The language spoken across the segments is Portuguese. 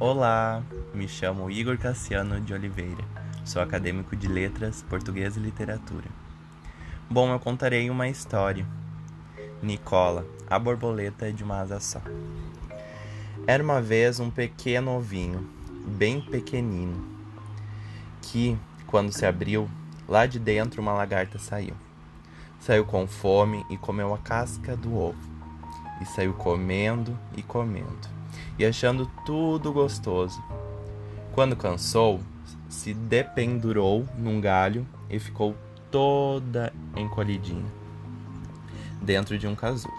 Olá, me chamo Igor Cassiano de Oliveira, sou acadêmico de Letras, Português e Literatura. Bom, eu contarei uma história. Nicola, a borboleta de uma asa só. Era uma vez um pequeno ovinho, bem pequenino, que, quando se abriu, lá de dentro uma lagarta saiu. Saiu com fome e comeu a casca do ovo. E saiu comendo e comendo e achando tudo gostoso. Quando cansou, se dependurou num galho e ficou toda encolhidinha dentro de um casulo.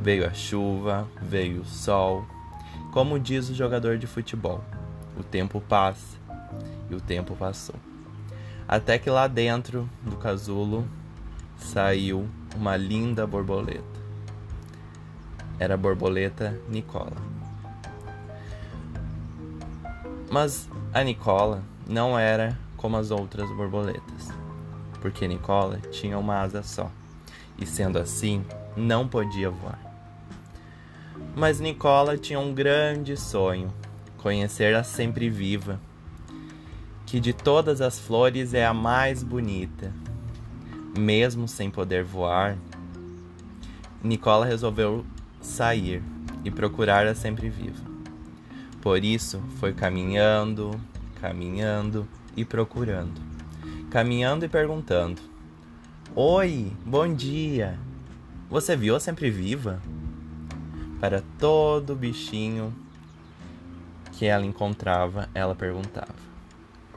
Veio a chuva, veio o sol. Como diz o jogador de futebol, o tempo passa e o tempo passou. Até que lá dentro do casulo saiu uma linda borboleta. Era a borboleta Nicola. Mas a Nicola não era como as outras borboletas, porque Nicola tinha uma asa só, e sendo assim, não podia voar. Mas Nicola tinha um grande sonho: conhecer a sempre viva, que de todas as flores é a mais bonita. Mesmo sem poder voar, Nicola resolveu sair e procurar a sempre viva. Por isso, foi caminhando, caminhando e procurando. Caminhando e perguntando: Oi, bom dia. Você viu a sempre viva? Para todo bichinho que ela encontrava, ela perguntava: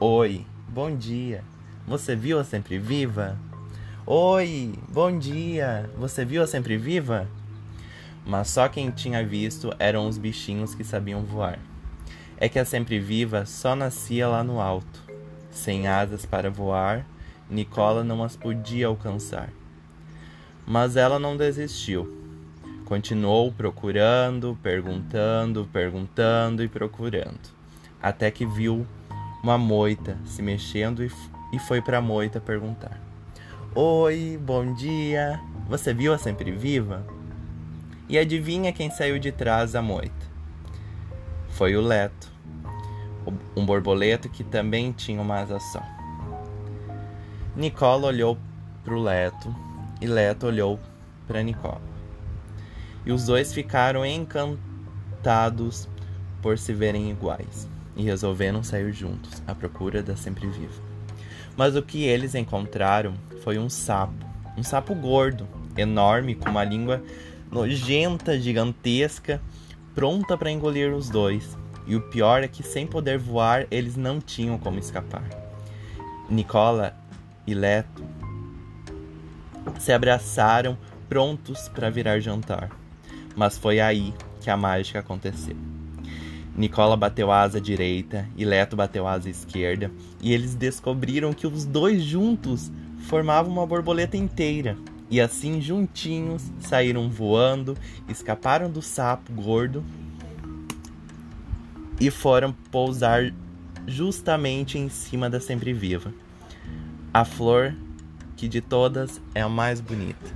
Oi, bom dia. Você viu a sempre viva? Oi, bom dia. Você viu a sempre viva? Mas só quem tinha visto eram os bichinhos que sabiam voar é que a sempre viva só nascia lá no alto. Sem asas para voar, Nicola não as podia alcançar. Mas ela não desistiu. Continuou procurando, perguntando, perguntando e procurando, até que viu uma moita se mexendo e foi para a moita perguntar: Oi, bom dia. Você viu a sempre viva? E adivinha quem saiu de trás da moita? Foi o Leto um borboleta que também tinha uma só. Nicola olhou para o Leto e Leto olhou para Nicola. E os dois ficaram encantados por se verem iguais e resolveram sair juntos à procura da sempre viva. Mas o que eles encontraram foi um sapo, um sapo gordo, enorme, com uma língua nojenta, gigantesca, pronta para engolir os dois. E o pior é que, sem poder voar, eles não tinham como escapar. Nicola e Leto se abraçaram, prontos para virar jantar. Mas foi aí que a mágica aconteceu. Nicola bateu a asa direita e Leto bateu a asa esquerda, e eles descobriram que os dois juntos formavam uma borboleta inteira. E assim, juntinhos, saíram voando, escaparam do sapo gordo e foram pousar justamente em cima da sempre viva. A flor que de todas é a mais bonita.